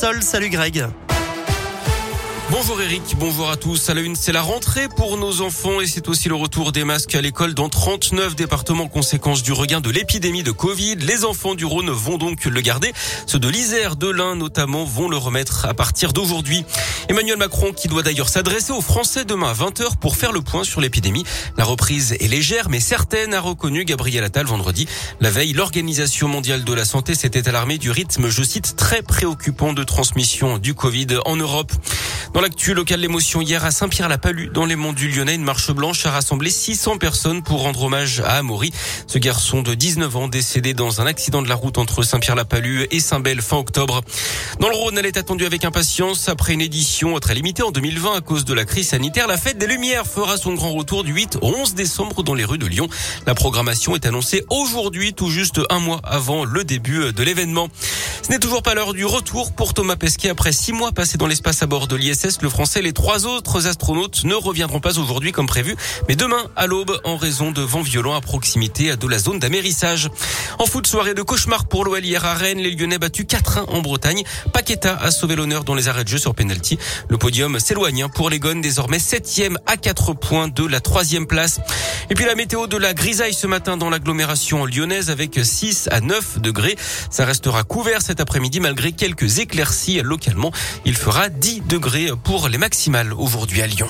sol. Salut Greg. Bonjour Eric, bonjour à tous. À la une, c'est la rentrée pour nos enfants et c'est aussi le retour des masques à l'école dans 39 départements conséquence du regain de l'épidémie de Covid. Les enfants du Rhône vont donc le garder. Ceux de l'Isère, de l'Ain notamment, vont le remettre à partir d'aujourd'hui. Emmanuel Macron qui doit d'ailleurs s'adresser aux Français demain à 20h pour faire le point sur l'épidémie. La reprise est légère mais certaine, a reconnu Gabriel Attal vendredi. La veille, l'Organisation mondiale de la santé s'était alarmée du rythme, je cite, très préoccupant de transmission du Covid en Europe. Dans l'actu locale, l'émotion hier à Saint-Pierre-la-Palue, dans les monts du Lyonnais, une marche blanche a rassemblé 600 personnes pour rendre hommage à Amaury, ce garçon de 19 ans décédé dans un accident de la route entre Saint-Pierre-la-Palue et Saint-Bel fin octobre. Dans le Rhône, elle est attendue avec impatience après une édition très limitée en 2020 à cause de la crise sanitaire. La fête des Lumières fera son grand retour du 8 au 11 décembre dans les rues de Lyon. La programmation est annoncée aujourd'hui, tout juste un mois avant le début de l'événement. N'est toujours pas l'heure du retour pour Thomas Pesquet après six mois passés dans l'espace à bord de l'ISS. Le français, les trois autres astronautes ne reviendront pas aujourd'hui comme prévu, mais demain à l'aube en raison de vents violents à proximité de la zone d'amérissage. En foot, soirée de cauchemar pour l'OL hier à Rennes. Les Lyonnais battus 4-1 en Bretagne. Paqueta a sauvé l'honneur dans les arrêts de jeu sur penalty. Le podium s'éloigne pour les Gones, désormais septième à 4 points de la troisième place. Et puis la météo de la grisaille ce matin dans l'agglomération lyonnaise avec 6 à 9 degrés. Ça restera couvert cette après-midi malgré quelques éclaircies localement. Il fera 10 degrés pour les maximales aujourd'hui à Lyon.